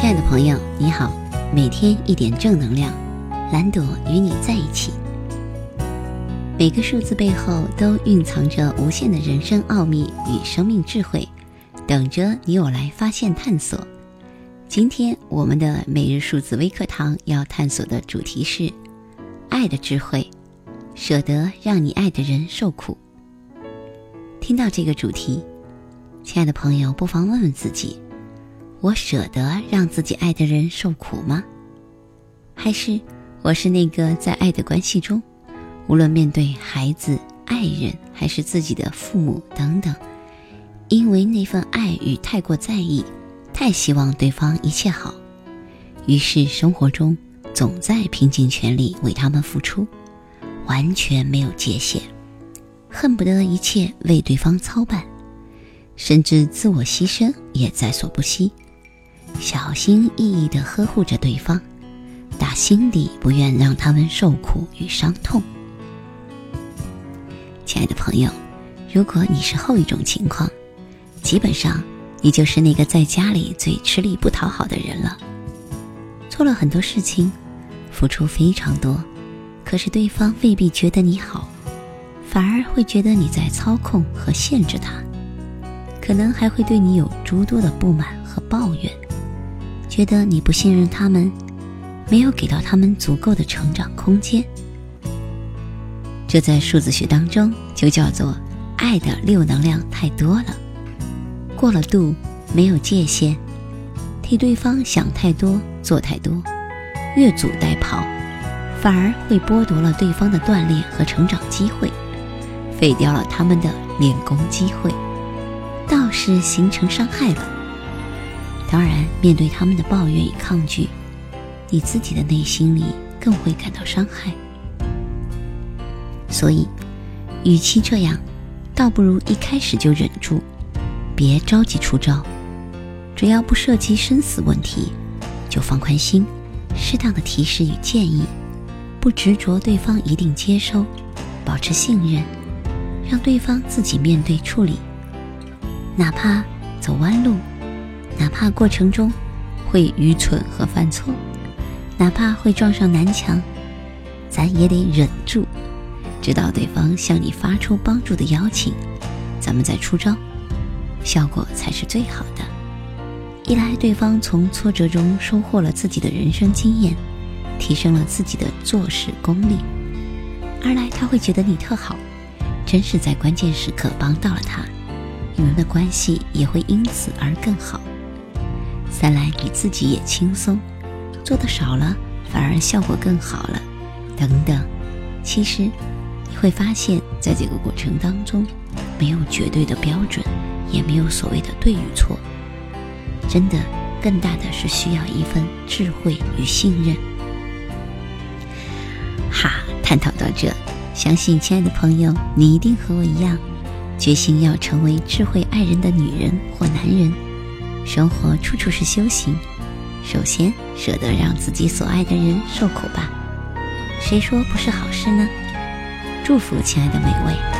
亲爱的朋友，你好，每天一点正能量，蓝朵与你在一起。每个数字背后都蕴藏着无限的人生奥秘与生命智慧，等着你我来发现探索。今天我们的每日数字微课堂要探索的主题是爱的智慧，舍得让你爱的人受苦。听到这个主题，亲爱的朋友，不妨问问自己。我舍得让自己爱的人受苦吗？还是我是那个在爱的关系中，无论面对孩子、爱人，还是自己的父母等等，因为那份爱与太过在意，太希望对方一切好，于是生活中总在拼尽全力为他们付出，完全没有界限，恨不得一切为对方操办，甚至自我牺牲也在所不惜。小心翼翼地呵护着对方，打心底不愿让他们受苦与伤痛。亲爱的朋友，如果你是后一种情况，基本上你就是那个在家里最吃力不讨好的人了。做了很多事情，付出非常多，可是对方未必觉得你好，反而会觉得你在操控和限制他，可能还会对你有诸多的不满和抱怨。觉得你不信任他们，没有给到他们足够的成长空间，这在数字学当中就叫做爱的六能量太多了，过了度，没有界限，替对方想太多，做太多，越俎代庖，反而会剥夺了对方的锻炼和成长机会，废掉了他们的练功机会，倒是形成伤害了。当然，面对他们的抱怨与抗拒，你自己的内心里更会感到伤害。所以，与其这样，倒不如一开始就忍住，别着急出招。只要不涉及生死问题，就放宽心，适当的提示与建议，不执着对方一定接收，保持信任，让对方自己面对处理，哪怕走弯路。哪怕过程中会愚蠢和犯错，哪怕会撞上南墙，咱也得忍住，直到对方向你发出帮助的邀请，咱们再出招，效果才是最好的。一来，对方从挫折中收获了自己的人生经验，提升了自己的做事功力；二来，他会觉得你特好，真是在关键时刻帮到了他，你们的关系也会因此而更好。三来你自己也轻松，做的少了反而效果更好了，等等。其实你会发现，在这个过程当中，没有绝对的标准，也没有所谓的对与错。真的，更大的是需要一份智慧与信任。哈，探讨到这，相信亲爱的朋友，你一定和我一样，决心要成为智慧爱人的女人或男人。生活处处是修行，首先舍得让自己所爱的人受苦吧，谁说不是好事呢？祝福亲爱的每位。